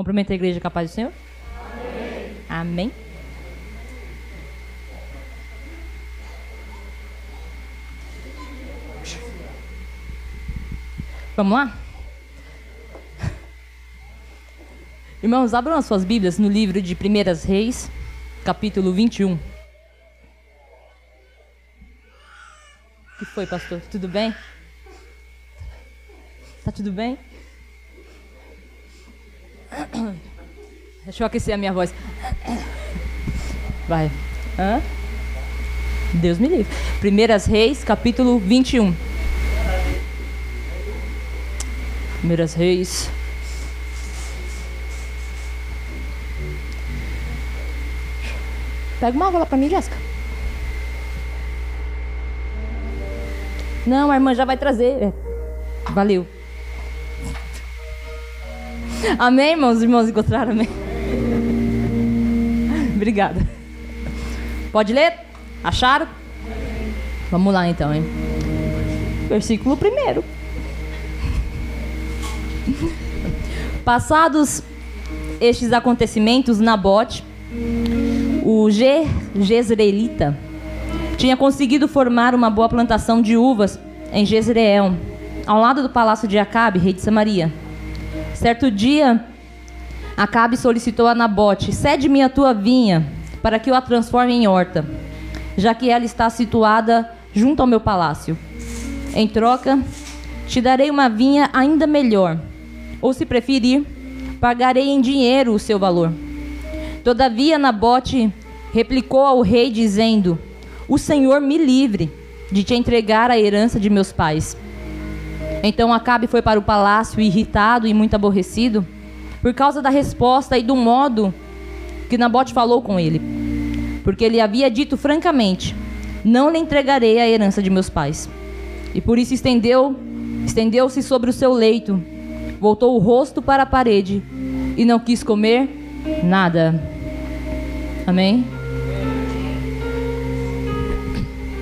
Cumprimenta a igreja capaz do Senhor? Amém. Amém. Vamos lá? Irmãos, abram as suas Bíblias no livro de Primeiras Reis, capítulo 21. O que foi, pastor? Tudo bem? Tá tudo bem? Deixa eu aquecer a minha voz. Vai. Hã? Deus me livre. Primeiras Reis, capítulo 21. Primeiras Reis. Pega uma água lá pra mim, Jéssica. Não, a irmã já vai trazer. É. Valeu. Amém, irmãos? Os irmãos encontraram, amém? Obrigada. Pode ler? Acharam? Vamos lá então, hein? Versículo primeiro. Passados estes acontecimentos, Nabote, o Je Jezreelita, tinha conseguido formar uma boa plantação de uvas em Jezreel, ao lado do palácio de Acabe, rei de Samaria. Certo dia, Acabe solicitou a Nabote: cede-me a tua vinha, para que eu a transforme em horta, já que ela está situada junto ao meu palácio. Em troca, te darei uma vinha ainda melhor, ou se preferir, pagarei em dinheiro o seu valor. Todavia, Nabote replicou ao rei, dizendo: O Senhor me livre de te entregar a herança de meus pais. Então Acabe foi para o palácio irritado e muito aborrecido por causa da resposta e do modo que Nabote falou com ele. Porque ele havia dito francamente: Não lhe entregarei a herança de meus pais. E por isso estendeu, estendeu-se sobre o seu leito, voltou o rosto para a parede e não quis comer nada. Amém?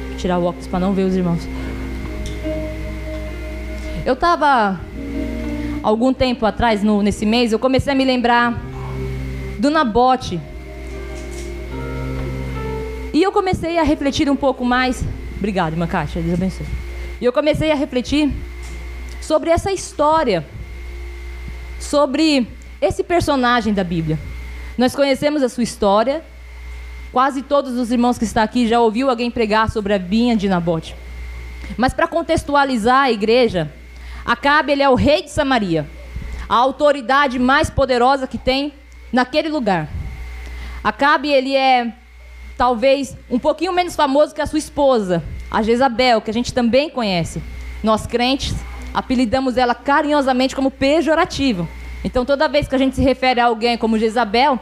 Vou tirar o óculos para não ver os irmãos. Eu estava algum tempo atrás, no, nesse mês, eu comecei a me lembrar do Nabote. E eu comecei a refletir um pouco mais. Obrigado, irmã Kátia, Deus abençoe. E eu comecei a refletir sobre essa história, sobre esse personagem da Bíblia. Nós conhecemos a sua história. Quase todos os irmãos que estão aqui já ouviu alguém pregar sobre a vinha de Nabote. Mas para contextualizar a igreja, Acabe ele é o rei de Samaria, a autoridade mais poderosa que tem naquele lugar. Acabe ele é talvez um pouquinho menos famoso que a sua esposa, a Jezabel, que a gente também conhece. Nós crentes apelidamos ela carinhosamente como pejorativo. Então toda vez que a gente se refere a alguém como Jezabel,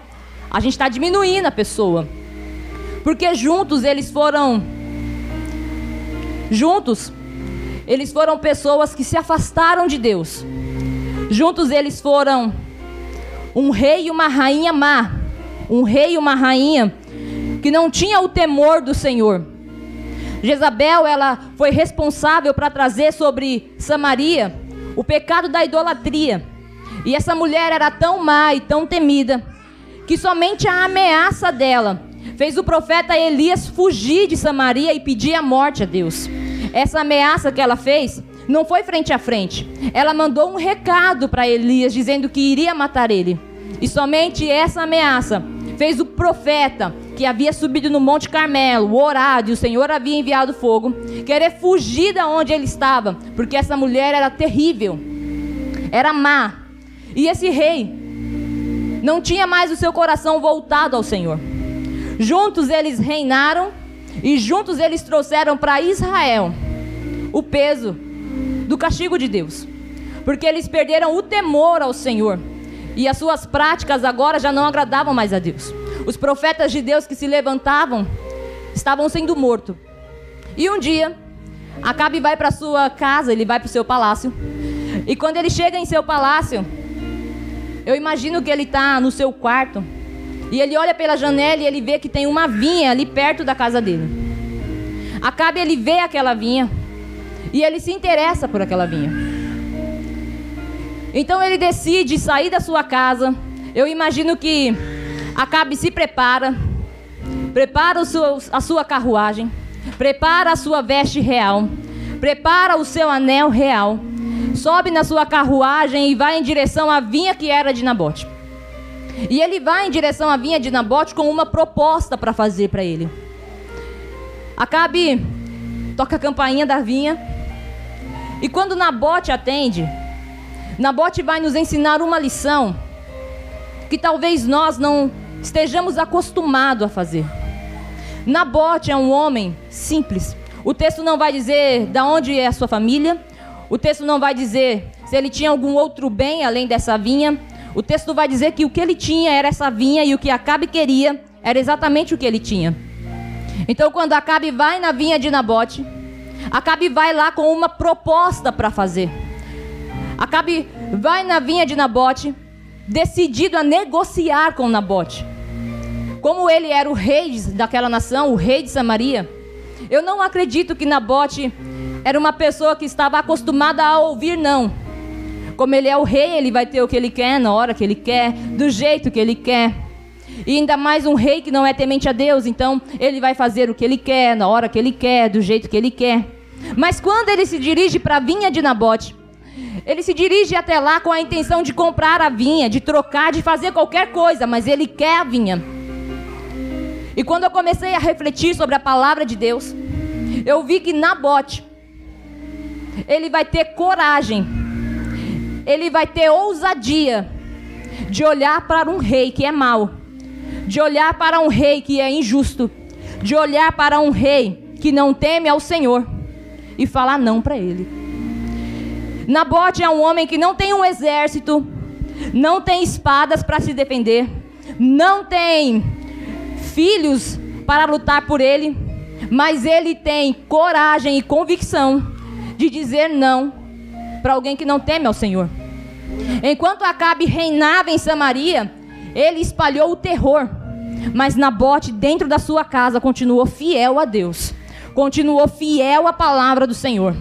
a gente está diminuindo a pessoa. Porque juntos eles foram juntos eles foram pessoas que se afastaram de Deus. Juntos eles foram um rei e uma rainha má. Um rei e uma rainha que não tinha o temor do Senhor. Jezabel, ela foi responsável para trazer sobre Samaria o pecado da idolatria. E essa mulher era tão má e tão temida que somente a ameaça dela fez o profeta Elias fugir de Samaria e pedir a morte a Deus. Essa ameaça que ela fez não foi frente a frente. Ela mandou um recado para Elias dizendo que iria matar ele. E somente essa ameaça fez o profeta que havia subido no Monte Carmelo, orado, e o Senhor havia enviado fogo, querer fugir da onde ele estava, porque essa mulher era terrível, era má. E esse rei não tinha mais o seu coração voltado ao Senhor. Juntos eles reinaram e juntos eles trouxeram para Israel o peso do castigo de Deus. Porque eles perderam o temor ao Senhor. E as suas práticas agora já não agradavam mais a Deus. Os profetas de Deus que se levantavam estavam sendo mortos. E um dia, Acabe vai para sua casa, ele vai para o seu palácio. E quando ele chega em seu palácio, eu imagino que ele está no seu quarto, e ele olha pela janela e ele vê que tem uma vinha ali perto da casa dele. Acabe ele vê aquela vinha e ele se interessa por aquela vinha. Então ele decide sair da sua casa, Eu imagino que Acabe se prepara, prepara a sua carruagem, prepara a sua veste real, prepara o seu anel real, sobe na sua carruagem e vai em direção à vinha que era de Nabote. E ele vai em direção à vinha de Nabote com uma proposta para fazer para ele. Acabe toca a campainha da vinha. E quando Nabote atende, Nabote vai nos ensinar uma lição que talvez nós não estejamos acostumados a fazer. Nabote é um homem simples. O texto não vai dizer de onde é a sua família. O texto não vai dizer se ele tinha algum outro bem além dessa vinha. O texto vai dizer que o que ele tinha era essa vinha e o que Acabe queria era exatamente o que ele tinha. Então, quando Acabe vai na vinha de Nabote, Acabe vai lá com uma proposta para fazer. Acabe vai na vinha de Nabote, decidido a negociar com Nabote. Como ele era o rei daquela nação, o rei de Samaria, eu não acredito que Nabote era uma pessoa que estava acostumada a ouvir não. Como ele é o rei, ele vai ter o que ele quer, na hora que ele quer, do jeito que ele quer. E ainda mais um rei que não é temente a Deus, então ele vai fazer o que ele quer, na hora que ele quer, do jeito que ele quer. Mas quando ele se dirige para a vinha de Nabote, ele se dirige até lá com a intenção de comprar a vinha, de trocar, de fazer qualquer coisa, mas ele quer a vinha. E quando eu comecei a refletir sobre a palavra de Deus, eu vi que Nabote, ele vai ter coragem, ele vai ter ousadia de olhar para um rei que é mau, de olhar para um rei que é injusto, de olhar para um rei que não teme ao Senhor e falar não para ele. Nabote é um homem que não tem um exército, não tem espadas para se defender, não tem filhos para lutar por ele, mas ele tem coragem e convicção de dizer não para alguém que não teme ao Senhor. Enquanto Acabe reinava em Samaria, ele espalhou o terror, mas Nabote, dentro da sua casa, continuou fiel a Deus continuou fiel à palavra do Senhor.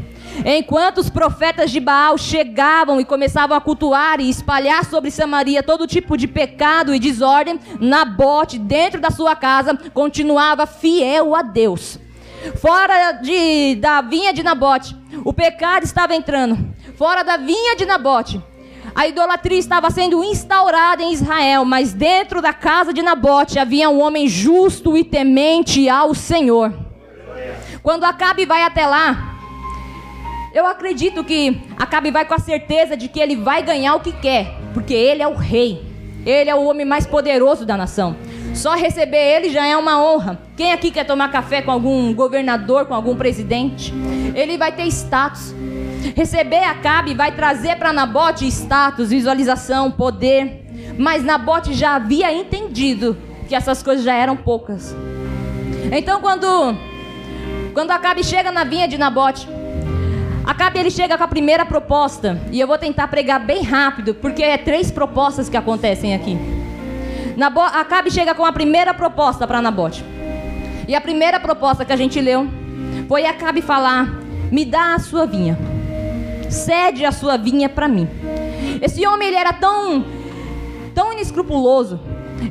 Enquanto os profetas de Baal chegavam e começavam a cultuar e espalhar sobre Samaria todo tipo de pecado e desordem, Nabote, dentro da sua casa, continuava fiel a Deus. Fora de, da vinha de Nabote, o pecado estava entrando. Fora da vinha de Nabote, a idolatria estava sendo instaurada em Israel, mas dentro da casa de Nabote havia um homem justo e temente ao Senhor. Quando Acabe vai até lá, eu acredito que Acabe vai com a certeza de que ele vai ganhar o que quer, porque ele é o rei. Ele é o homem mais poderoso da nação. Só receber ele já é uma honra. Quem aqui quer tomar café com algum governador, com algum presidente? Ele vai ter status. Receber Acabe vai trazer para Nabote status, visualização, poder. Mas Nabote já havia entendido que essas coisas já eram poucas. Então, quando quando Acabe chega na vinha de Nabote, Acabe ele chega com a primeira proposta, e eu vou tentar pregar bem rápido, porque é três propostas que acontecem aqui. Nabo Acabe chega com a primeira proposta para Nabote. E a primeira proposta que a gente leu foi Acabe falar: "Me dá a sua vinha. Cede a sua vinha para mim". Esse homem ele era tão tão inescrupuloso.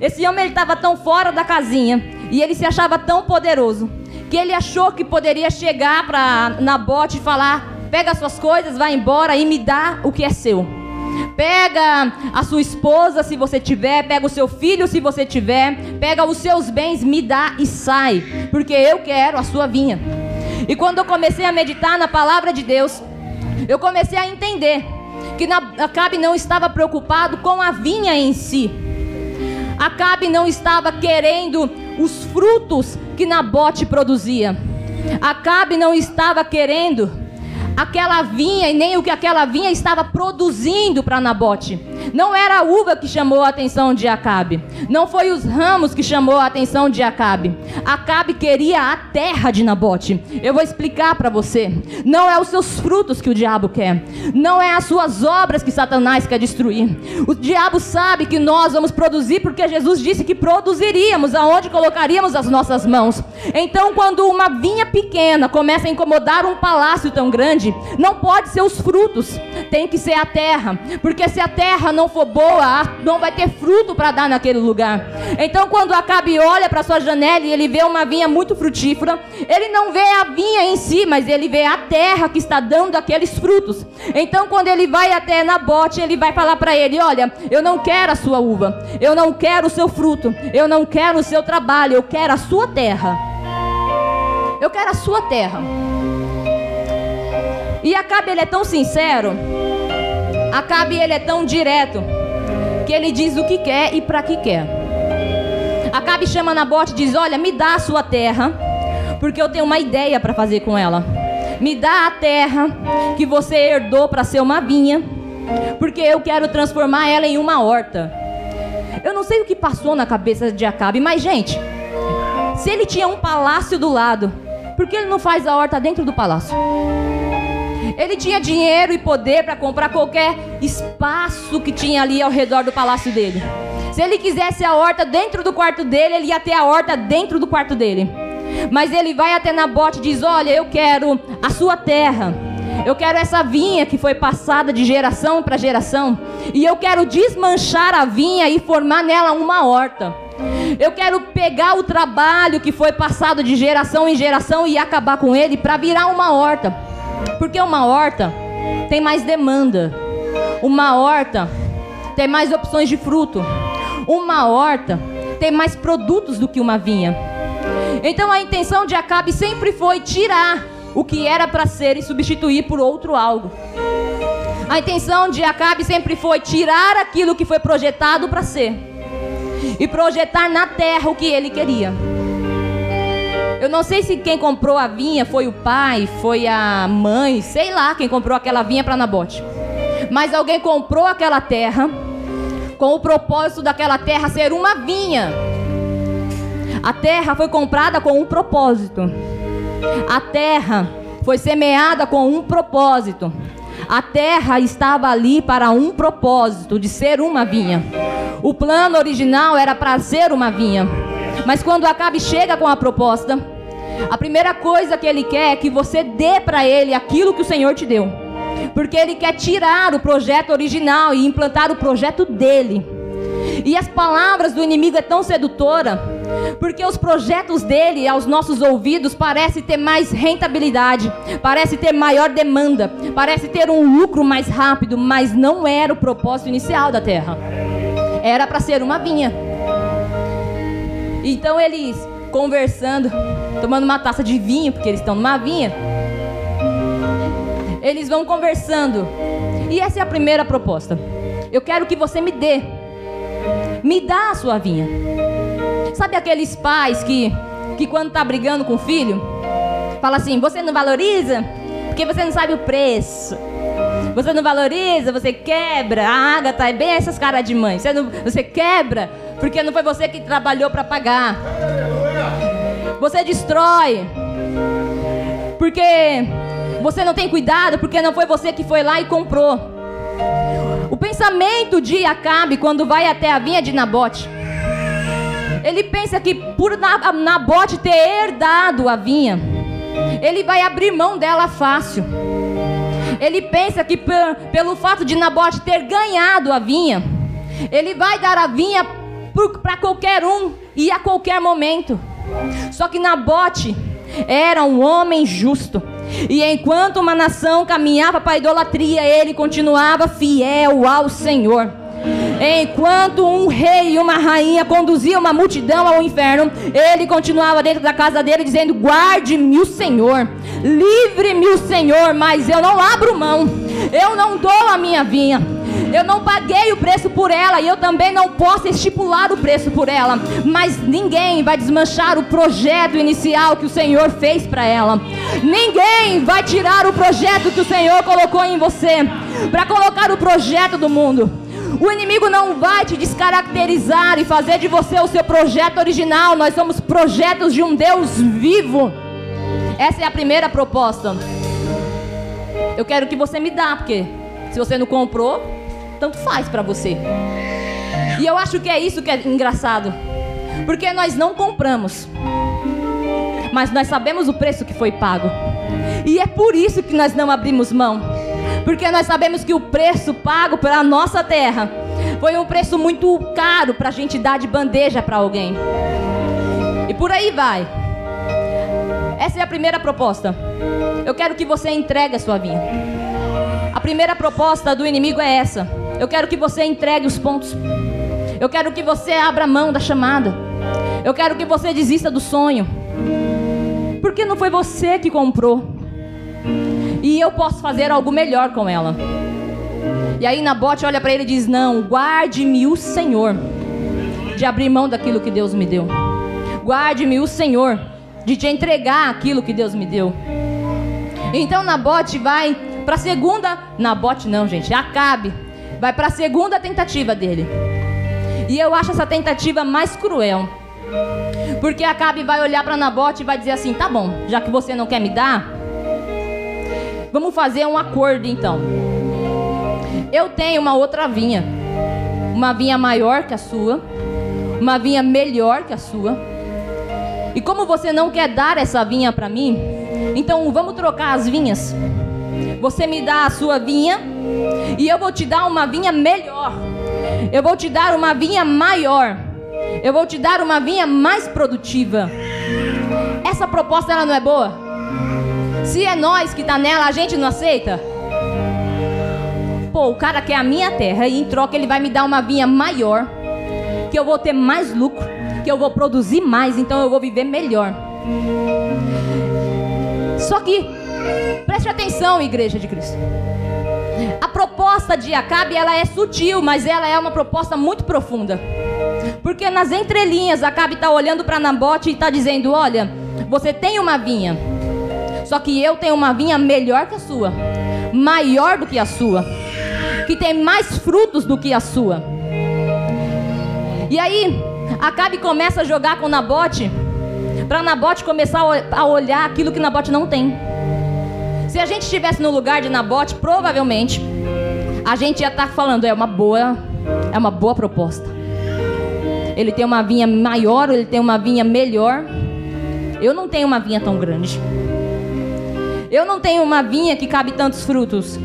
Esse homem ele estava tão fora da casinha e ele se achava tão poderoso que ele achou que poderia chegar para Nabote e falar: pega suas coisas, vai embora e me dá o que é seu. Pega a sua esposa se você tiver, pega o seu filho se você tiver, pega os seus bens, me dá e sai, porque eu quero a sua vinha. E quando eu comecei a meditar na palavra de Deus, eu comecei a entender que Acabe não estava preocupado com a vinha em si. Acabe não estava querendo os frutos que Nabote produzia. Acabe não estava querendo aquela vinha e nem o que aquela vinha estava produzindo para Nabote. Não era a uva que chamou a atenção de Acabe. Não foi os ramos que chamou a atenção de Acabe. Acabe queria a terra de Nabote. Eu vou explicar para você. Não é os seus frutos que o diabo quer. Não é as suas obras que Satanás quer destruir. O diabo sabe que nós vamos produzir porque Jesus disse que produziríamos aonde colocaríamos as nossas mãos. Então, quando uma vinha pequena começa a incomodar um palácio tão grande, não pode ser os frutos, tem que ser a terra, porque se a terra não for boa, não vai ter fruto para dar naquele lugar. Então, quando Acabe olha para sua janela e ele vê uma vinha muito frutífera, ele não vê a vinha em si, mas ele vê a terra que está dando aqueles frutos. Então, quando ele vai até Nabote, ele vai falar para ele: Olha, eu não quero a sua uva, eu não quero o seu fruto, eu não quero o seu trabalho, eu quero a sua terra. Eu quero a sua terra. E Acabe ele é tão sincero, Acabe ele é tão direto, que ele diz o que quer e para que quer. Acabe chama Nabote e diz: Olha, me dá a sua terra, porque eu tenho uma ideia para fazer com ela. Me dá a terra que você herdou para ser uma vinha, porque eu quero transformar ela em uma horta. Eu não sei o que passou na cabeça de Acabe, mas gente, se ele tinha um palácio do lado, por que ele não faz a horta dentro do palácio? Ele tinha dinheiro e poder para comprar qualquer espaço que tinha ali ao redor do palácio dele. Se ele quisesse a horta dentro do quarto dele, ele ia ter a horta dentro do quarto dele. Mas ele vai até Nabote e diz: Olha, eu quero a sua terra. Eu quero essa vinha que foi passada de geração para geração. E eu quero desmanchar a vinha e formar nela uma horta. Eu quero pegar o trabalho que foi passado de geração em geração e acabar com ele para virar uma horta. Porque uma horta tem mais demanda. Uma horta tem mais opções de fruto. Uma horta tem mais produtos do que uma vinha. Então a intenção de Acabe sempre foi tirar o que era para ser e substituir por outro algo. A intenção de Acabe sempre foi tirar aquilo que foi projetado para ser e projetar na terra o que ele queria. Eu não sei se quem comprou a vinha foi o pai, foi a mãe, sei lá quem comprou aquela vinha para Nabote. Mas alguém comprou aquela terra com o propósito daquela terra ser uma vinha. A terra foi comprada com um propósito. A terra foi semeada com um propósito. A terra estava ali para um propósito de ser uma vinha. O plano original era para ser uma vinha. Mas quando Acabe chega com a proposta, a primeira coisa que ele quer é que você dê para ele aquilo que o Senhor te deu. Porque ele quer tirar o projeto original e implantar o projeto dele. E as palavras do inimigo é tão sedutora, porque os projetos dele aos nossos ouvidos parece ter mais rentabilidade, parece ter maior demanda, parece ter um lucro mais rápido, mas não era o propósito inicial da terra. Era para ser uma vinha. Então eles conversando, tomando uma taça de vinho, porque eles estão numa vinha. Eles vão conversando. E essa é a primeira proposta. Eu quero que você me dê. Me dá a sua vinha. Sabe aqueles pais que, que quando tá brigando com o filho, fala assim: "Você não valoriza porque você não sabe o preço". Você não valoriza, você quebra. A Agatha é bem essas caras de mãe. Você, não, você quebra porque não foi você que trabalhou para pagar. Você destrói. Porque você não tem cuidado, porque não foi você que foi lá e comprou. O pensamento de Acabe quando vai até a vinha de Nabote, ele pensa que por Nabote ter herdado a vinha, ele vai abrir mão dela fácil. Ele pensa que pelo fato de Nabote ter ganhado a vinha, ele vai dar a vinha para qualquer um e a qualquer momento. Só que Nabote era um homem justo. E enquanto uma nação caminhava para a idolatria, ele continuava fiel ao Senhor. Enquanto um rei e uma rainha conduziam uma multidão ao inferno, ele continuava dentro da casa dele dizendo: Guarde-me o Senhor, livre-me o Senhor, mas eu não abro mão, eu não dou a minha vinha. Eu não paguei o preço por ela e eu também não posso estipular o preço por ela. Mas ninguém vai desmanchar o projeto inicial que o Senhor fez para ela. Ninguém vai tirar o projeto que o Senhor colocou em você para colocar o projeto do mundo. O inimigo não vai te descaracterizar e fazer de você o seu projeto original. Nós somos projetos de um Deus vivo. Essa é a primeira proposta. Eu quero que você me dá, porque se você não comprou, tanto faz para você. E eu acho que é isso que é engraçado. Porque nós não compramos. Mas nós sabemos o preço que foi pago. E é por isso que nós não abrimos mão. Porque nós sabemos que o preço pago pela nossa terra Foi um preço muito caro para a gente dar de bandeja para alguém. E por aí vai. Essa é a primeira proposta. Eu quero que você entregue a sua vinha. A primeira proposta do inimigo é essa. Eu quero que você entregue os pontos. Eu quero que você abra mão da chamada. Eu quero que você desista do sonho. Porque não foi você que comprou. E eu posso fazer algo melhor com ela. E aí Nabote olha para ele e diz: Não, guarde-me o Senhor de abrir mão daquilo que Deus me deu. Guarde-me o Senhor de te entregar aquilo que Deus me deu. Então Nabote vai para a segunda. Nabote não, gente, Acabe. Vai para a segunda tentativa dele. E eu acho essa tentativa mais cruel. Porque Acabe vai olhar para Nabote e vai dizer assim: tá bom, já que você não quer me dar, vamos fazer um acordo então. Eu tenho uma outra vinha, uma vinha maior que a sua, uma vinha melhor que a sua. E como você não quer dar essa vinha para mim, então vamos trocar as vinhas. Você me dá a sua vinha e eu vou te dar uma vinha melhor. Eu vou te dar uma vinha maior. Eu vou te dar uma vinha mais produtiva. Essa proposta ela não é boa? Se é nós que está nela, a gente não aceita? Pô, o cara quer a minha terra e em troca ele vai me dar uma vinha maior, que eu vou ter mais lucro, que eu vou produzir mais, então eu vou viver melhor. Só que preste atenção, igreja de Cristo. Proposta de Acabe ela é sutil, mas ela é uma proposta muito profunda. Porque nas entrelinhas Acabe está olhando para Nabote e está dizendo: Olha, você tem uma vinha, só que eu tenho uma vinha melhor que a sua, maior do que a sua, que tem mais frutos do que a sua. E aí Acabe começa a jogar com Nabote, para Nabote começar a olhar aquilo que Nabote não tem. Se a gente estivesse no lugar de Nabote, provavelmente a gente ia estar tá falando, é uma boa, é uma boa proposta. Ele tem uma vinha maior, ele tem uma vinha melhor. Eu não tenho uma vinha tão grande. Eu não tenho uma vinha que cabe tantos frutos.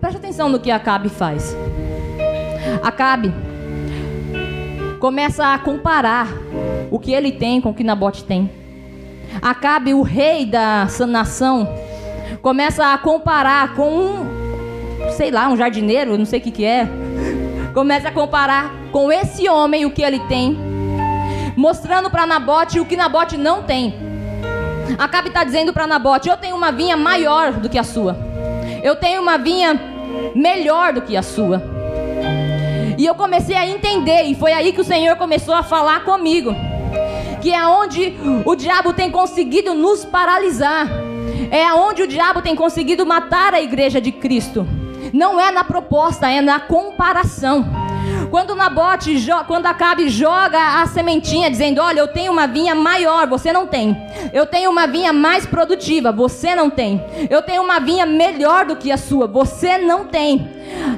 Preste atenção no que Acabe faz. Acabe começa a comparar o que ele tem com o que Nabote tem. Acabe, o rei da nação, começa a comparar com um, sei lá, um jardineiro, não sei o que, que é. Começa a comparar com esse homem o que ele tem, mostrando para Nabote o que Nabote não tem. Acabe está dizendo para Nabote: Eu tenho uma vinha maior do que a sua, eu tenho uma vinha melhor do que a sua. E eu comecei a entender, e foi aí que o Senhor começou a falar comigo que é onde o diabo tem conseguido nos paralisar. É onde o diabo tem conseguido matar a igreja de Cristo. Não é na proposta, é na comparação. Quando Nabote, quando Acabe joga a sementinha dizendo: "Olha, eu tenho uma vinha maior, você não tem. Eu tenho uma vinha mais produtiva, você não tem. Eu tenho uma vinha melhor do que a sua, você não tem."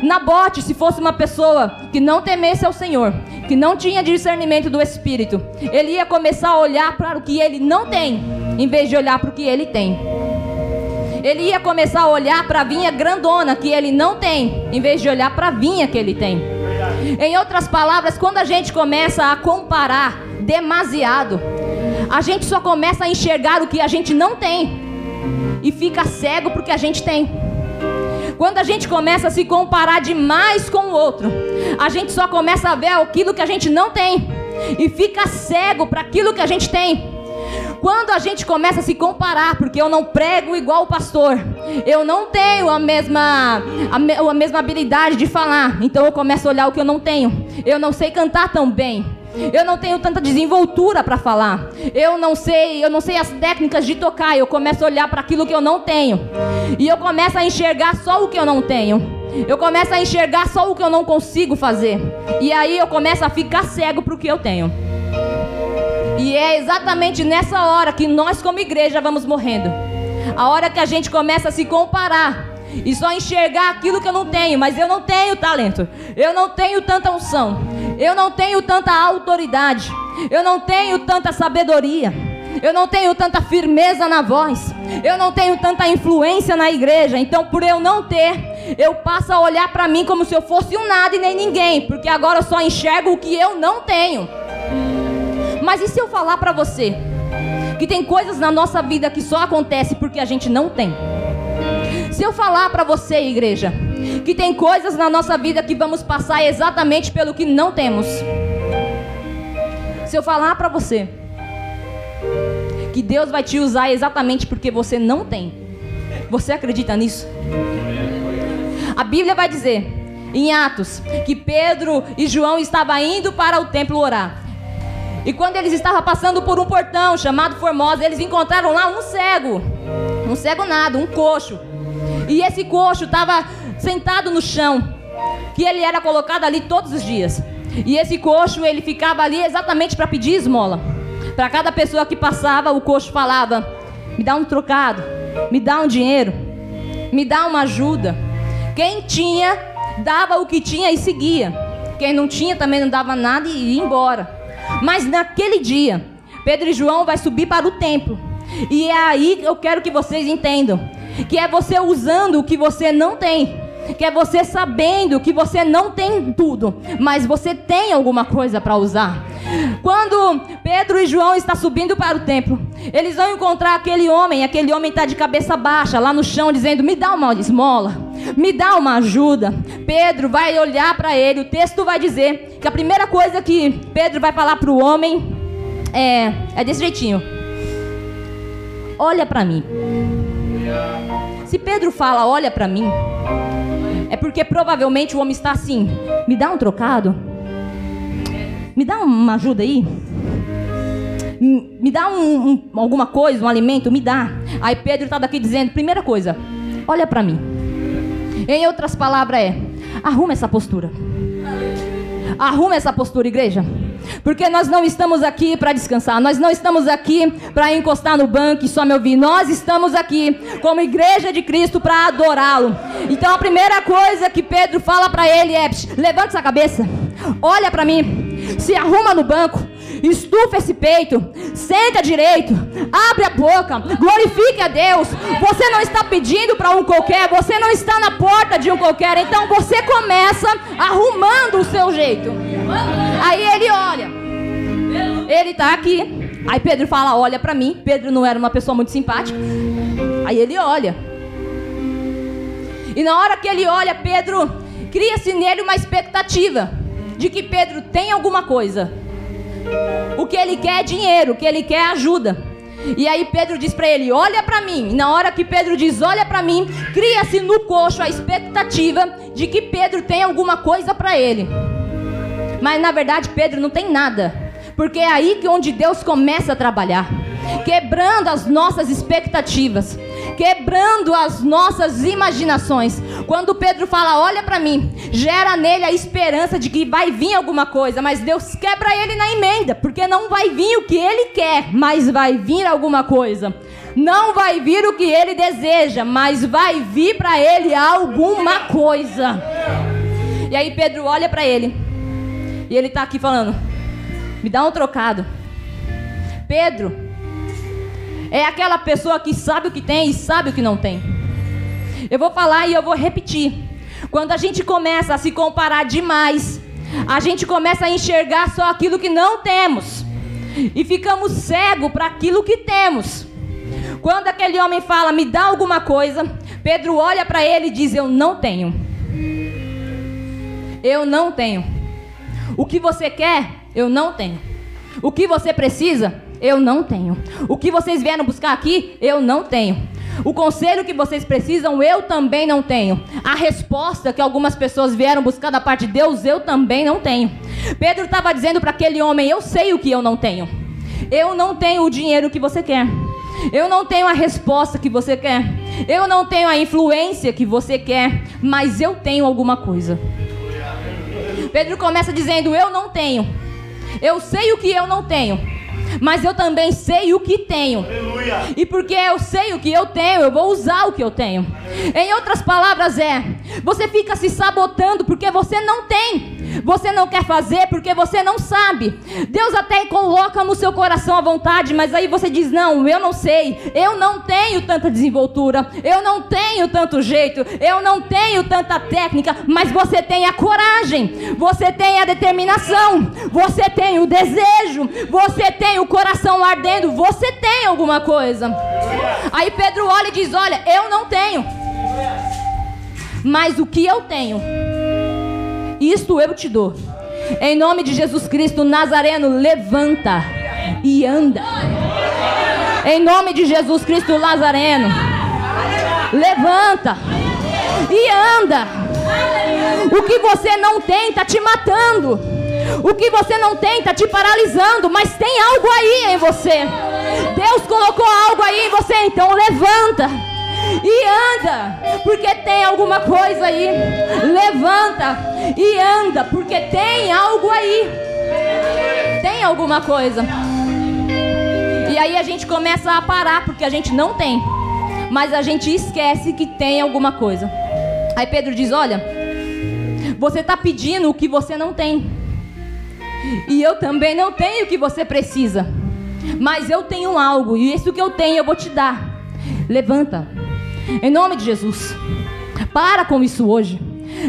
Nabote, se fosse uma pessoa que não temesse ao Senhor, que não tinha discernimento do Espírito, ele ia começar a olhar para o que ele não tem, em vez de olhar para o que ele tem. Ele ia começar a olhar para a vinha grandona que ele não tem, em vez de olhar para a vinha que ele tem. Em outras palavras, quando a gente começa a comparar demasiado, a gente só começa a enxergar o que a gente não tem e fica cego porque a gente tem. Quando a gente começa a se comparar demais com o outro, a gente só começa a ver aquilo que a gente não tem e fica cego para aquilo que a gente tem. Quando a gente começa a se comparar, porque eu não prego igual o pastor, eu não tenho a mesma, a, me, a mesma habilidade de falar, então eu começo a olhar o que eu não tenho. Eu não sei cantar tão bem. Eu não tenho tanta desenvoltura para falar. Eu não sei, eu não sei as técnicas de tocar. Eu começo a olhar para aquilo que eu não tenho. E eu começo a enxergar só o que eu não tenho. Eu começo a enxergar só o que eu não consigo fazer. E aí eu começo a ficar cego para o que eu tenho. E é exatamente nessa hora que nós, como igreja, vamos morrendo. A hora que a gente começa a se comparar e só enxergar aquilo que eu não tenho, mas eu não tenho talento, eu não tenho tanta unção, eu não tenho tanta autoridade, eu não tenho tanta sabedoria, eu não tenho tanta firmeza na voz, eu não tenho tanta influência na igreja, então por eu não ter, eu passo a olhar para mim como se eu fosse um nada e nem ninguém, porque agora eu só enxergo o que eu não tenho. Mas e se eu falar para você que tem coisas na nossa vida que só acontece porque a gente não tem? Se eu falar para você, igreja, que tem coisas na nossa vida que vamos passar exatamente pelo que não temos. Se eu falar para você que Deus vai te usar exatamente porque você não tem. Você acredita nisso? A Bíblia vai dizer em Atos que Pedro e João estavam indo para o templo orar. E quando eles estavam passando por um portão chamado Formosa, eles encontraram lá um cego. Um cego nada, um coxo. E esse coxo estava sentado no chão, que ele era colocado ali todos os dias. E esse coxo, ele ficava ali exatamente para pedir esmola. Para cada pessoa que passava, o coxo falava: "Me dá um trocado, me dá um dinheiro, me dá uma ajuda". Quem tinha dava o que tinha e seguia. Quem não tinha também não dava nada e ia embora. Mas naquele dia, Pedro e João vai subir para o templo. E é aí que eu quero que vocês entendam que é você usando o que você não tem que é você sabendo que você não tem tudo, mas você tem alguma coisa para usar. Quando Pedro e João estão subindo para o templo, eles vão encontrar aquele homem, aquele homem está de cabeça baixa lá no chão, dizendo: Me dá uma esmola, me dá uma ajuda. Pedro vai olhar para ele, o texto vai dizer que a primeira coisa que Pedro vai falar para o homem é, é desse jeitinho: Olha para mim. Se Pedro fala, olha para mim, é porque provavelmente o homem está assim: me dá um trocado, me dá uma ajuda aí, me dá um, um, alguma coisa, um alimento, me dá. Aí Pedro está daqui dizendo: primeira coisa, olha para mim. Em outras palavras, é: arruma essa postura. Arruma essa postura, igreja. Porque nós não estamos aqui para descansar, nós não estamos aqui para encostar no banco e só me ouvir. Nós estamos aqui como igreja de Cristo para adorá-lo. Então a primeira coisa que Pedro fala para ele é: levanta essa cabeça, olha para mim, se arruma no banco, estufa esse peito, senta direito, abre a boca, glorifique a Deus. Você não está pedindo para um qualquer, você não está na porta de um qualquer, então você começa arrumando o seu jeito. Aí ele olha, ele está aqui. Aí Pedro fala: Olha para mim. Pedro não era uma pessoa muito simpática. Aí ele olha. E na hora que ele olha, Pedro cria-se nele uma expectativa de que Pedro tem alguma coisa. O que ele quer é dinheiro, o que ele quer é ajuda. E aí Pedro diz para ele: "Olha para mim". E na hora que Pedro diz: "Olha para mim", cria-se no coxo a expectativa de que Pedro tem alguma coisa para ele. Mas na verdade Pedro não tem nada. Porque é aí que onde Deus começa a trabalhar, quebrando as nossas expectativas, quebrando as nossas imaginações. Quando Pedro fala, olha para mim, gera nele a esperança de que vai vir alguma coisa, mas Deus quebra ele na emenda, porque não vai vir o que ele quer, mas vai vir alguma coisa. Não vai vir o que ele deseja, mas vai vir para ele alguma coisa. E aí Pedro olha para ele. E ele está aqui falando: "Me dá um trocado". Pedro, é aquela pessoa que sabe o que tem e sabe o que não tem. Eu vou falar e eu vou repetir. Quando a gente começa a se comparar demais, a gente começa a enxergar só aquilo que não temos. E ficamos cegos para aquilo que temos. Quando aquele homem fala, me dá alguma coisa, Pedro olha para ele e diz: Eu não tenho. Eu não tenho. O que você quer, eu não tenho. O que você precisa, eu não tenho. O que vocês vieram buscar aqui, eu não tenho. O conselho que vocês precisam, eu também não tenho. A resposta que algumas pessoas vieram buscar da parte de Deus, eu também não tenho. Pedro estava dizendo para aquele homem: Eu sei o que eu não tenho. Eu não tenho o dinheiro que você quer. Eu não tenho a resposta que você quer. Eu não tenho a influência que você quer. Mas eu tenho alguma coisa. Pedro começa dizendo: Eu não tenho. Eu sei o que eu não tenho mas eu também sei o que tenho. Aleluia. E porque eu sei o que eu tenho, eu vou usar o que eu tenho. Em outras palavras, é: você fica se sabotando porque você não tem. Você não quer fazer porque você não sabe. Deus até coloca no seu coração a vontade, mas aí você diz: Não, eu não sei. Eu não tenho tanta desenvoltura. Eu não tenho tanto jeito. Eu não tenho tanta técnica. Mas você tem a coragem. Você tem a determinação. Você tem o desejo. Você tem o coração ardendo. Você tem alguma coisa. Aí Pedro olha e diz: Olha, eu não tenho. Mas o que eu tenho isto eu te dou. Em nome de Jesus Cristo Nazareno, levanta e anda. Em nome de Jesus Cristo Nazareno, levanta e anda. O que você não tem está te matando. O que você não tem está te paralisando, mas tem algo aí em você. Deus colocou algo aí em você, então levanta e anda, porque tem alguma coisa aí. Levanta e anda, porque tem algo aí. Tem alguma coisa. E aí a gente começa a parar, porque a gente não tem. Mas a gente esquece que tem alguma coisa. Aí Pedro diz: Olha, você está pedindo o que você não tem. E eu também não tenho o que você precisa. Mas eu tenho algo, e isso que eu tenho eu vou te dar. Levanta em nome de Jesus. Para com isso hoje.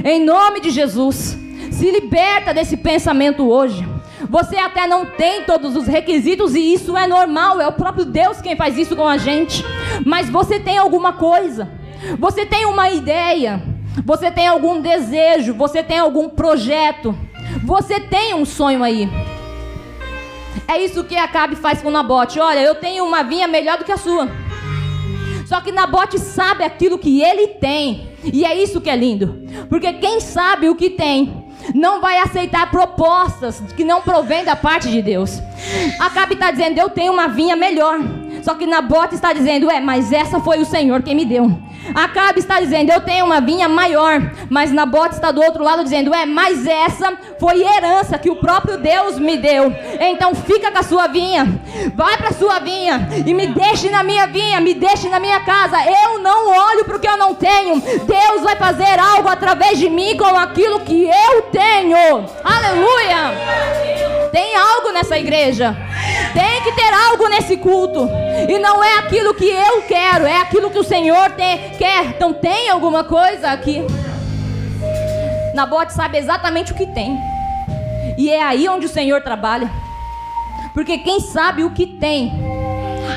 Em nome de Jesus. Se liberta desse pensamento hoje. Você até não tem todos os requisitos e isso é normal, é o próprio Deus quem faz isso com a gente. Mas você tem alguma coisa. Você tem uma ideia. Você tem algum desejo, você tem algum projeto. Você tem um sonho aí. É isso que Acabe faz com Nabote. Olha, eu tenho uma vinha melhor do que a sua. Só que Nabote sabe aquilo que ele tem. E é isso que é lindo. Porque quem sabe o que tem, não vai aceitar propostas que não provém da parte de Deus. Acabe está dizendo: Eu tenho uma vinha melhor. Só que Nabote está dizendo: É, mas essa foi o Senhor quem me deu. Acabe está dizendo: Eu tenho uma vinha maior. Mas Nabote está do outro lado dizendo: É, mas essa foi herança que o próprio Deus me deu. Então fica com a sua vinha. Vai para a sua vinha e me deixe na minha vinha, me deixe na minha casa. Eu não olho para o que eu não tenho. Deus vai fazer algo através de mim com aquilo que eu tenho. Aleluia! Tem algo nessa igreja. Tem que ter algo nesse culto. E não é aquilo que eu quero, é aquilo que o Senhor tem, quer. Então tem alguma coisa aqui. Nabote sabe exatamente o que tem. E é aí onde o Senhor trabalha. Porque quem sabe o que tem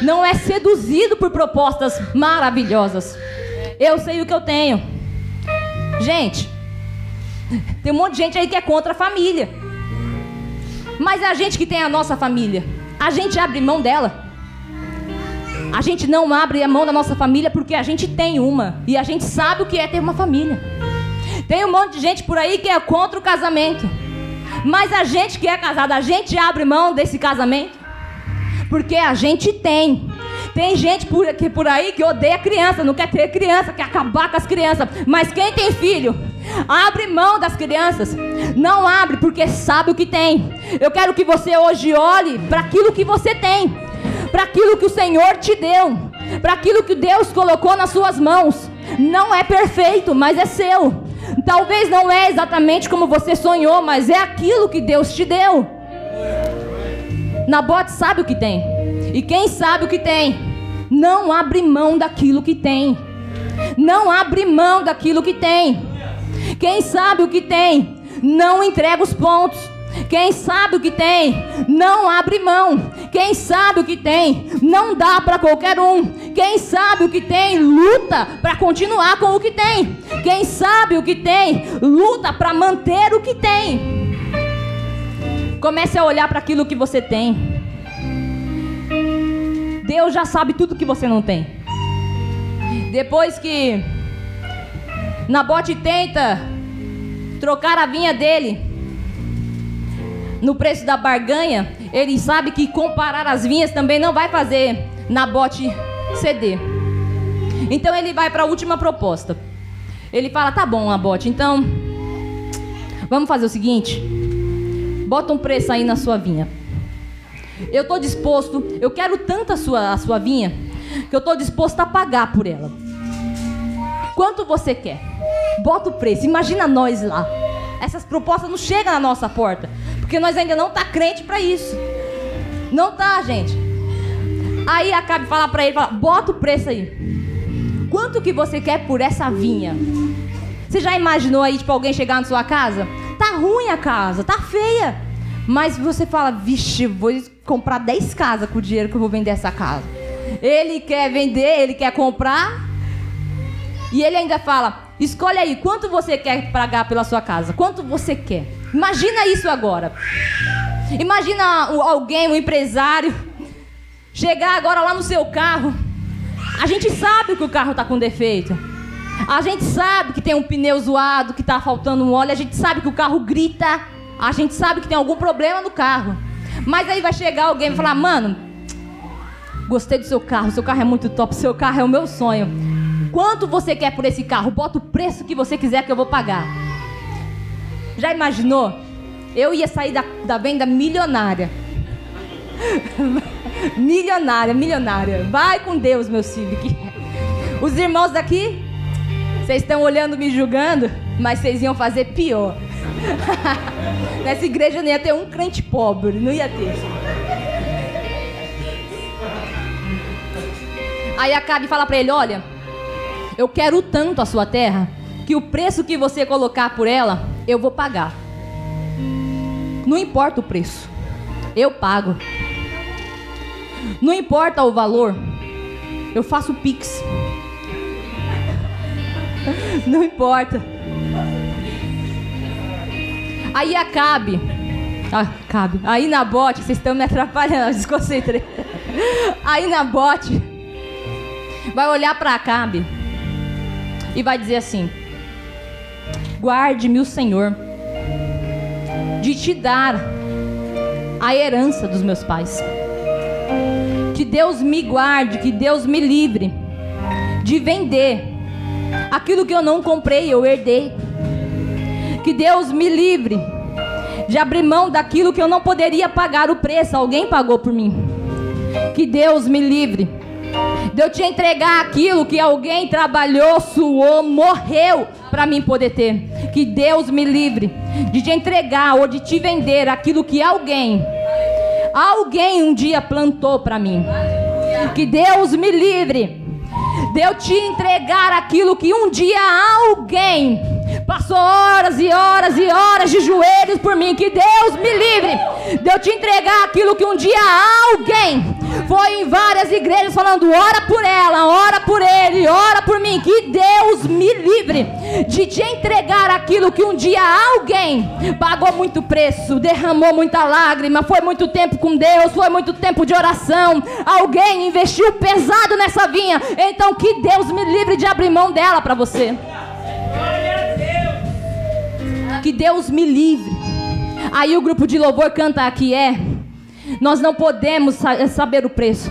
não é seduzido por propostas maravilhosas. Eu sei o que eu tenho. Gente, tem um monte de gente aí que é contra a família. Mas é a gente que tem a nossa família. A gente abre mão dela. A gente não abre a mão da nossa família porque a gente tem uma. E a gente sabe o que é ter uma família. Tem um monte de gente por aí que é contra o casamento. Mas a gente que é casado, a gente abre mão desse casamento. Porque a gente tem. Tem gente por, aqui, por aí que odeia criança, não quer ter criança, quer acabar com as crianças. Mas quem tem filho, abre mão das crianças. Não abre porque sabe o que tem. Eu quero que você hoje olhe para aquilo que você tem, para aquilo que o Senhor te deu, para aquilo que Deus colocou nas suas mãos. Não é perfeito, mas é seu. Talvez não é exatamente como você sonhou, mas é aquilo que Deus te deu. Nabote sabe o que tem. E quem sabe o que tem, não abre mão daquilo que tem. Não abre mão daquilo que tem. Quem sabe o que tem, não entrega os pontos. Quem sabe o que tem, não abre mão. Quem sabe o que tem, não dá para qualquer um. Quem sabe o que tem, luta para continuar com o que tem. Quem sabe o que tem, luta para manter o que tem. Comece a olhar para aquilo que você tem. Deus já sabe tudo que você não tem. Depois que Nabote tenta trocar a vinha dele no preço da barganha, ele sabe que comparar as vinhas também não vai fazer Nabote ceder. Então ele vai para a última proposta. Ele fala: "Tá bom, Nabote, então vamos fazer o seguinte: bota um preço aí na sua vinha. Eu estou disposto, eu quero tanto a sua, a sua vinha, que eu estou disposto a pagar por ela. Quanto você quer? Bota o preço, imagina nós lá. Essas propostas não chegam na nossa porta. Porque nós ainda não tá crente para isso. Não tá, gente. Aí Acabe fala para ele, fala, bota o preço aí. Quanto que você quer por essa vinha? Você já imaginou aí, tipo, alguém chegar na sua casa? Tá ruim a casa, tá feia. Mas você fala, vixe, vou comprar 10 casas com o dinheiro que eu vou vender essa casa. Ele quer vender, ele quer comprar. E ele ainda fala: escolhe aí, quanto você quer pagar pela sua casa? Quanto você quer? Imagina isso agora. Imagina alguém, um empresário, chegar agora lá no seu carro. A gente sabe que o carro está com defeito. A gente sabe que tem um pneu zoado, que está faltando um óleo. A gente sabe que o carro grita. A gente sabe que tem algum problema no carro. Mas aí vai chegar alguém e falar: Mano, gostei do seu carro. Seu carro é muito top. Seu carro é o meu sonho. Quanto você quer por esse carro? Bota o preço que você quiser que eu vou pagar. Já imaginou? Eu ia sair da, da venda milionária. milionária, milionária. Vai com Deus, meu filho. Os irmãos daqui, vocês estão olhando, me julgando, mas vocês iam fazer pior. Nessa igreja não ia ter um crente pobre, não ia ter. Aí Acabe fala para ele: Olha, eu quero tanto a sua terra que o preço que você colocar por ela, eu vou pagar. Não importa o preço, eu pago. Não importa o valor, eu faço pix. Não importa. Aí Acabe. Ah, cabe. Aí na bote, vocês estão me atrapalhando, desconcentrei. Aí na bote, vai olhar para Acabe e vai dizer assim: Guarde-me o Senhor de te dar a herança dos meus pais. Que Deus me guarde, que Deus me livre de vender aquilo que eu não comprei, eu herdei. Que Deus me livre de abrir mão daquilo que eu não poderia pagar o preço, alguém pagou por mim. Que Deus me livre de eu te entregar aquilo que alguém trabalhou, suou, morreu para mim poder ter. Que Deus me livre de te entregar ou de te vender aquilo que alguém, alguém um dia plantou para mim. Que Deus me livre de eu te entregar aquilo que um dia alguém passou horas e horas e horas de joelhos por mim. Que Deus me livre de eu te entregar aquilo que um dia alguém foi em várias igrejas falando: ora por ela, ora por ele, ora por mim. Que Deus me livre de te entregar aquilo que um dia alguém pagou muito preço, derramou muita lágrima, foi muito tempo com Deus, foi muito tempo de oração. Alguém investiu pesado nessa vinha. Então que Deus me livre de abrir mão dela para você. Que Deus me livre. Aí o grupo de louvor canta aqui é nós não podemos saber o preço.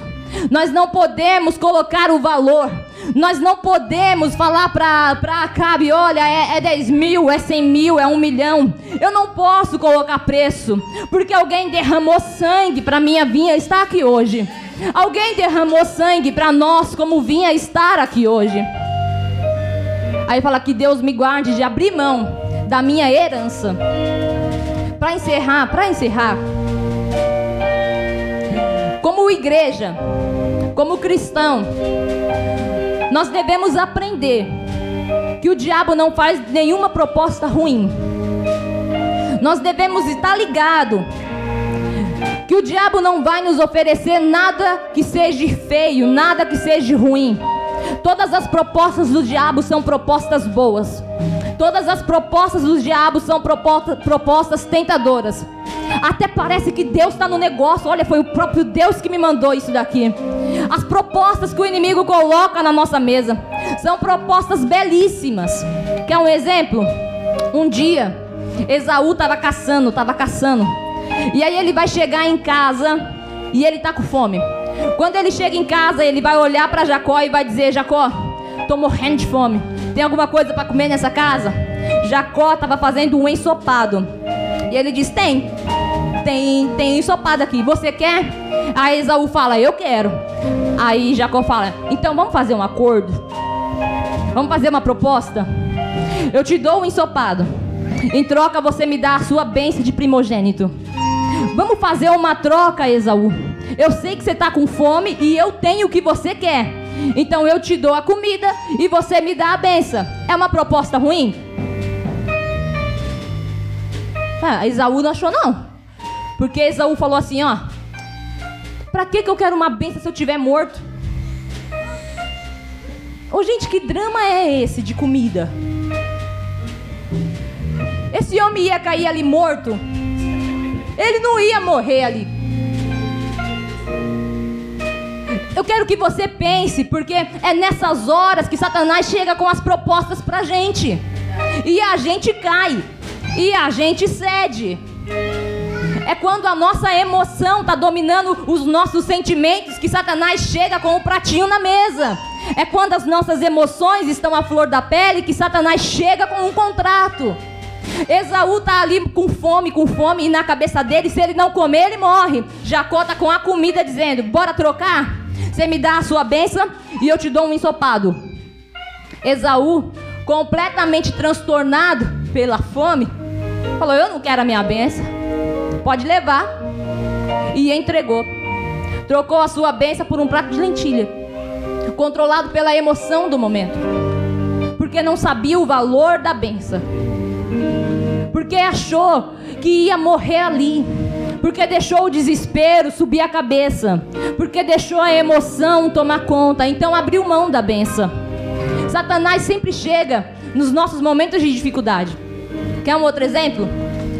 Nós não podemos colocar o valor. Nós não podemos falar para Acabe, olha, é, é 10 mil, é 100 mil, é um milhão. Eu não posso colocar preço, porque alguém derramou sangue para minha vinha estar aqui hoje. Alguém derramou sangue para nós, como vinha estar aqui hoje. Aí fala que Deus me guarde de abrir mão da minha herança. Para encerrar, para encerrar. Como igreja, como cristão, nós devemos aprender que o diabo não faz nenhuma proposta ruim. Nós devemos estar ligado que o diabo não vai nos oferecer nada que seja feio, nada que seja ruim. Todas as propostas do diabo são propostas boas. Todas as propostas do diabo são propostas, propostas tentadoras. Até parece que Deus está no negócio. Olha, foi o próprio Deus que me mandou isso daqui. As propostas que o inimigo coloca na nossa mesa são propostas belíssimas. Quer um exemplo? Um dia, Esaú estava caçando, estava caçando. E aí ele vai chegar em casa e ele está com fome. Quando ele chega em casa, ele vai olhar para Jacó e vai dizer: Jacó, estou morrendo de fome. Tem alguma coisa para comer nessa casa? Jacó estava fazendo um ensopado. E ele diz: Tem tem, tem ensopado aqui, você quer? Aí Esaú fala, eu quero. Aí Jacó fala, então vamos fazer um acordo? Vamos fazer uma proposta? Eu te dou um ensopado. Em troca, você me dá a sua bênção de primogênito. Vamos fazer uma troca, Esaú. Eu sei que você está com fome e eu tenho o que você quer. Então eu te dou a comida e você me dá a benção. É uma proposta ruim? Ah, Esaú não achou não. Porque Esaú falou assim, ó. Pra que, que eu quero uma benção se eu tiver morto? Ô gente, que drama é esse de comida? Esse homem ia cair ali morto. Ele não ia morrer ali. Eu quero que você pense, porque é nessas horas que Satanás chega com as propostas pra gente. E a gente cai. E a gente cede. É quando a nossa emoção está dominando os nossos sentimentos que Satanás chega com o pratinho na mesa. É quando as nossas emoções estão à flor da pele que Satanás chega com um contrato. Esaú tá ali com fome, com fome, e na cabeça dele, se ele não comer, ele morre. Jacó tá com a comida dizendo: Bora trocar? Você me dá a sua bênção e eu te dou um ensopado. Esaú, completamente transtornado pela fome, falou: Eu não quero a minha bênção. Pode levar. E entregou. Trocou a sua bênção por um prato de lentilha. Controlado pela emoção do momento. Porque não sabia o valor da bênção porque achou que ia morrer ali, porque deixou o desespero subir a cabeça, porque deixou a emoção tomar conta, então abriu mão da benção. Satanás sempre chega nos nossos momentos de dificuldade. Quer um outro exemplo?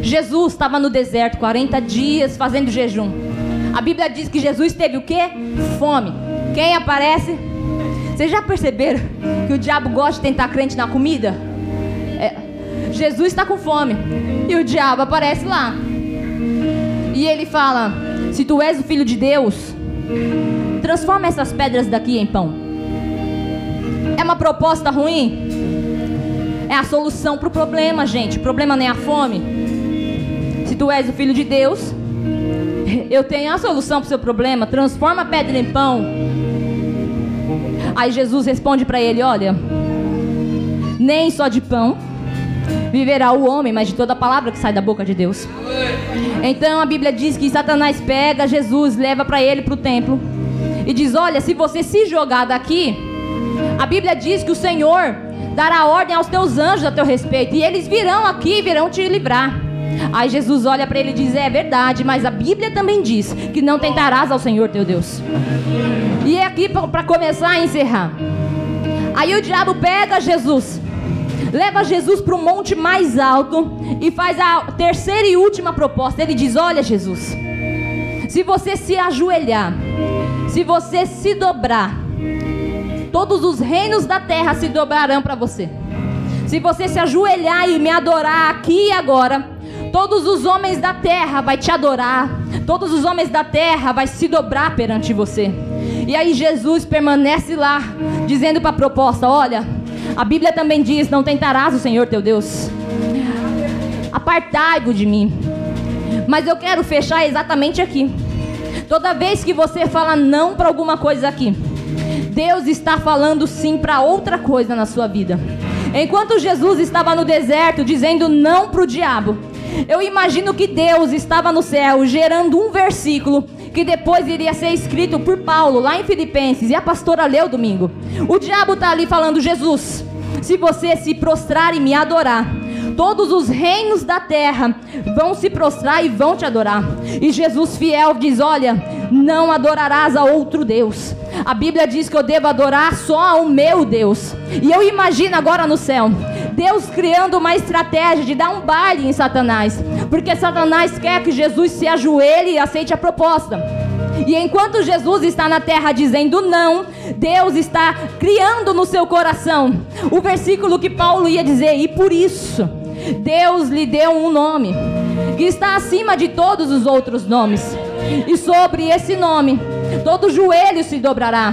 Jesus estava no deserto 40 dias fazendo jejum. A Bíblia diz que Jesus teve o quê? Fome. Quem aparece? Vocês já perceberam que o diabo gosta de tentar crente na comida? Jesus está com fome. E o diabo aparece lá. E ele fala: Se tu és o filho de Deus, transforma essas pedras daqui em pão. É uma proposta ruim? É a solução para o problema, gente. O problema nem é a fome. Se tu és o filho de Deus, eu tenho a solução para o seu problema. Transforma a pedra em pão. Aí Jesus responde para ele: Olha, nem só de pão viverá o homem, mas de toda palavra que sai da boca de Deus. Então a Bíblia diz que Satanás pega Jesus, leva para ele para o templo e diz: Olha, se você se jogar daqui, a Bíblia diz que o Senhor dará ordem aos teus anjos a teu respeito e eles virão aqui e virão te livrar. Aí Jesus olha para ele e diz: É verdade, mas a Bíblia também diz que não tentarás ao Senhor teu Deus. E é aqui para começar a encerrar. Aí o diabo pega Jesus leva Jesus para o monte mais alto e faz a terceira e última proposta. Ele diz: Olha, Jesus, se você se ajoelhar, se você se dobrar, todos os reinos da terra se dobrarão para você. Se você se ajoelhar e me adorar aqui e agora, todos os homens da terra vai te adorar, todos os homens da terra vai se dobrar perante você. E aí Jesus permanece lá, dizendo para a proposta: Olha, a Bíblia também diz: Não tentarás o Senhor teu Deus. Apartai-vos de mim. Mas eu quero fechar exatamente aqui. Toda vez que você fala não para alguma coisa aqui, Deus está falando sim para outra coisa na sua vida. Enquanto Jesus estava no deserto dizendo não para o diabo, eu imagino que Deus estava no céu gerando um versículo que depois iria ser escrito por Paulo lá em Filipenses e a pastora leu domingo. O diabo está ali falando: Jesus, se você se prostrar e me adorar, todos os reinos da terra vão se prostrar e vão te adorar. E Jesus fiel diz: Olha, não adorarás a outro Deus. A Bíblia diz que eu devo adorar só ao meu Deus. E eu imagino agora no céu, Deus criando uma estratégia de dar um baile em Satanás, porque Satanás quer que Jesus se ajoelhe e aceite a proposta. E enquanto Jesus está na terra dizendo não, Deus está criando no seu coração o versículo que Paulo ia dizer, e por isso Deus lhe deu um nome que está acima de todos os outros nomes. E sobre esse nome, todo joelho se dobrará,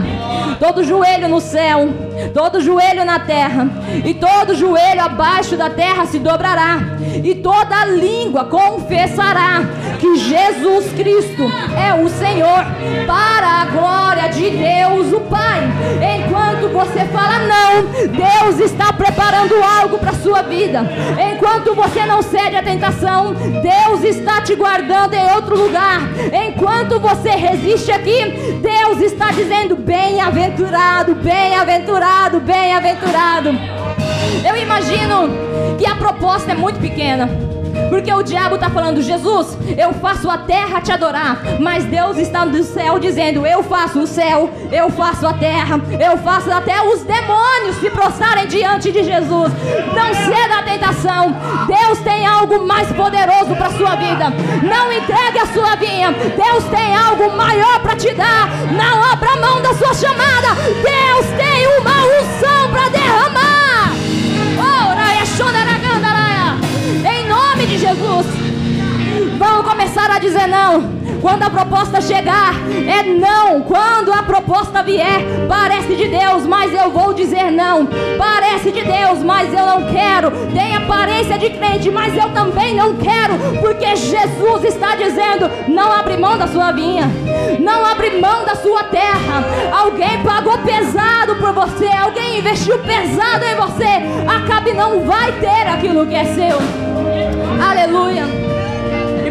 todo joelho no céu, todo joelho na terra e todo joelho abaixo da terra se dobrará, e toda língua confessará que Jesus Cristo é o Senhor, para a glória de Deus o Pai. Enquanto você fala não, Deus está preparando algo para sua vida. Enquanto você não cede à tentação, Deus está te guardando em outro lugar. Enquanto você resiste aqui, Deus está dizendo: bem-aventurado, bem-aventurado, bem-aventurado. Eu imagino que a proposta é muito pequena. Porque o diabo está falando, Jesus, eu faço a terra te adorar. Mas Deus está no céu dizendo, eu faço o céu, eu faço a terra, eu faço até os demônios se prostrarem diante de Jesus. Não ceda à tentação. Deus tem algo mais poderoso para sua vida. Não entregue a sua vinha. Deus tem algo maior para te dar. Não abra mão da sua chamada. Deus tem uma unção para derramar. Vamos começar a dizer não. Quando a proposta chegar, é não. Quando a proposta vier, parece de Deus, mas eu vou dizer não. Parece de Deus, mas eu não quero. Tem aparência de crente, mas eu também não quero. Porque Jesus está dizendo: não abre mão da sua vinha, não abre mão da sua terra. Alguém pagou pesado por você, alguém investiu pesado em você. Acabe não vai ter aquilo que é seu. Aleluia.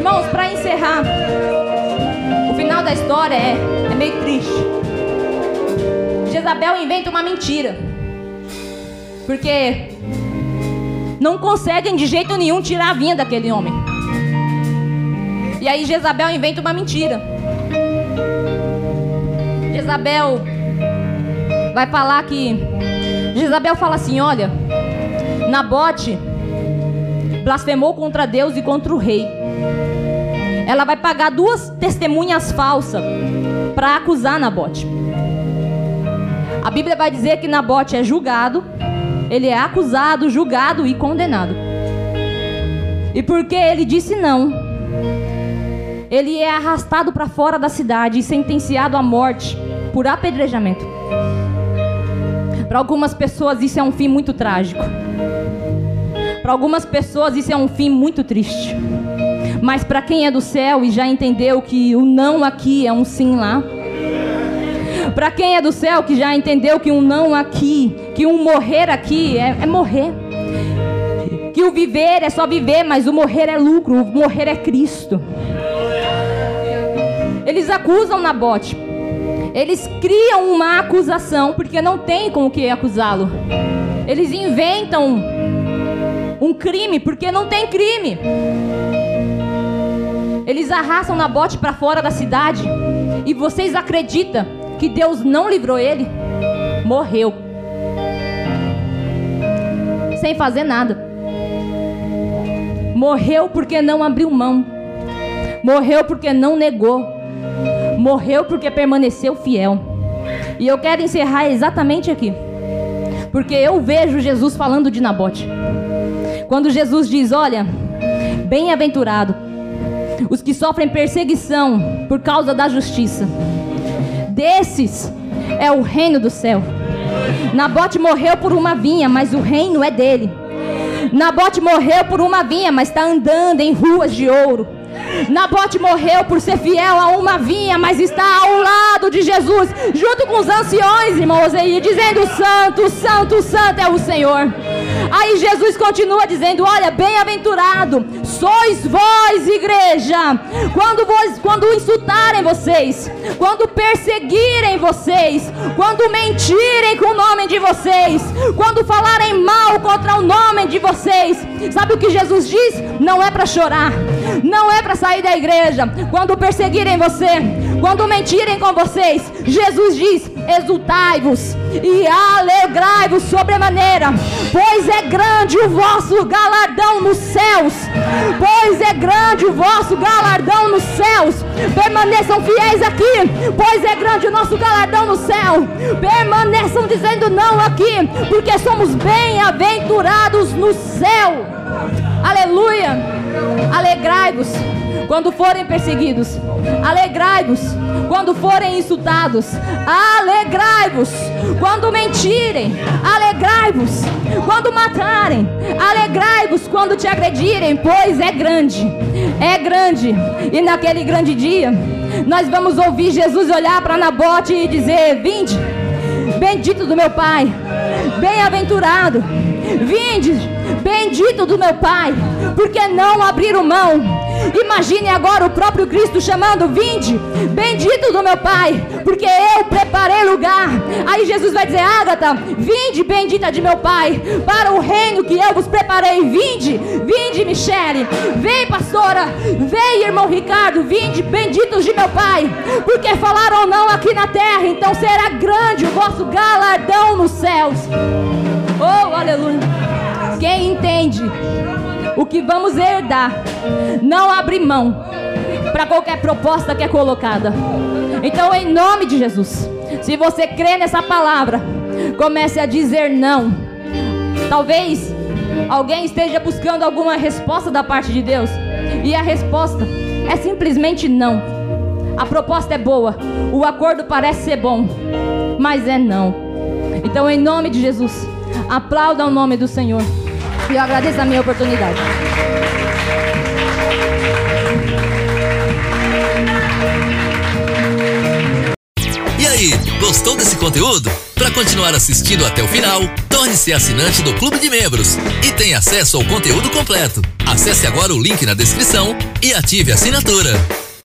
Irmãos, para encerrar final da história é, é meio triste. Jezabel inventa uma mentira. Porque não conseguem de jeito nenhum tirar a vinha daquele homem. E aí Jezabel inventa uma mentira. Jezabel vai falar que Jezabel fala assim: "Olha, Nabote blasfemou contra Deus e contra o rei ela vai pagar duas testemunhas falsas para acusar Nabote. A Bíblia vai dizer que Nabote é julgado, ele é acusado, julgado e condenado. E porque ele disse não, ele é arrastado para fora da cidade e sentenciado à morte por apedrejamento. Para algumas pessoas isso é um fim muito trágico. Para algumas pessoas isso é um fim muito triste. Mas para quem é do céu e já entendeu que o não aqui é um sim lá. Para quem é do céu que já entendeu que um não aqui, que um morrer aqui é, é morrer. Que o viver é só viver, mas o morrer é lucro, o morrer é Cristo. Eles acusam Nabote. Eles criam uma acusação porque não tem com o que acusá-lo. Eles inventam um crime porque não tem crime. Eles arrastam Nabote para fora da cidade. E vocês acreditam que Deus não livrou ele? Morreu. Sem fazer nada. Morreu porque não abriu mão. Morreu porque não negou. Morreu porque permaneceu fiel. E eu quero encerrar exatamente aqui. Porque eu vejo Jesus falando de Nabote. Quando Jesus diz: Olha, bem-aventurado os que sofrem perseguição por causa da justiça. Desses é o reino do céu. Nabote morreu por uma vinha, mas o reino é dele. Nabote morreu por uma vinha, mas está andando em ruas de ouro. Nabote morreu por ser fiel a uma vinha, mas está ao lado de Jesus, junto com os anciões, irmãos, aí, dizendo: Santo, Santo, Santo é o Senhor. Aí Jesus continua dizendo: Olha, bem-aventurado sois vós, igreja, quando, vos, quando insultarem vocês, quando perseguirem vocês, quando mentirem com o nome de vocês, quando falarem mal contra o nome de vocês. Sabe o que Jesus diz? Não é para chorar, não é para sair da igreja. Quando perseguirem você, quando mentirem com vocês, Jesus diz: exultai-vos e alegrai-vos sobremaneira, pois é grande o vosso galardão nos céus. Pois é grande o vosso galardão nos céus. Permaneçam fiéis aqui, pois é grande o nosso galardão no céu. Permaneçam dizendo não aqui, porque somos bem-aventurados no céu. Aleluia. Alegrai-vos quando forem perseguidos. Alegrai-vos quando forem insultados. Alegrai-vos quando mentirem. Alegrai-vos quando matarem. Alegrai-vos quando te agredirem, pois é grande. É grande. E naquele grande dia, nós vamos ouvir Jesus olhar para Nabote e dizer: Vinde, bendito do meu Pai, bem-aventurado. Vinde, bendito do meu Pai, porque não abriram mão Imagine agora o próprio Cristo chamando: Vinde, bendito do meu Pai, porque eu preparei lugar. Aí Jesus vai dizer: Ágata, vinde, bendita de meu Pai, para o reino que eu vos preparei. Vinde, vinde, Michele, vem, pastora, vem, irmão Ricardo, vinde, benditos de meu Pai, porque falaram não aqui na terra, então será grande o vosso galardão nos céus. Oh, aleluia. Quem entende? o que vamos herdar. Não abre mão para qualquer proposta que é colocada. Então, em nome de Jesus, se você crê nessa palavra, comece a dizer não. Talvez alguém esteja buscando alguma resposta da parte de Deus, e a resposta é simplesmente não. A proposta é boa, o acordo parece ser bom, mas é não. Então, em nome de Jesus, aplauda o nome do Senhor. E eu agradeço a minha oportunidade. E aí, gostou desse conteúdo? Para continuar assistindo até o final, torne-se assinante do Clube de Membros e tenha acesso ao conteúdo completo. Acesse agora o link na descrição e ative a assinatura.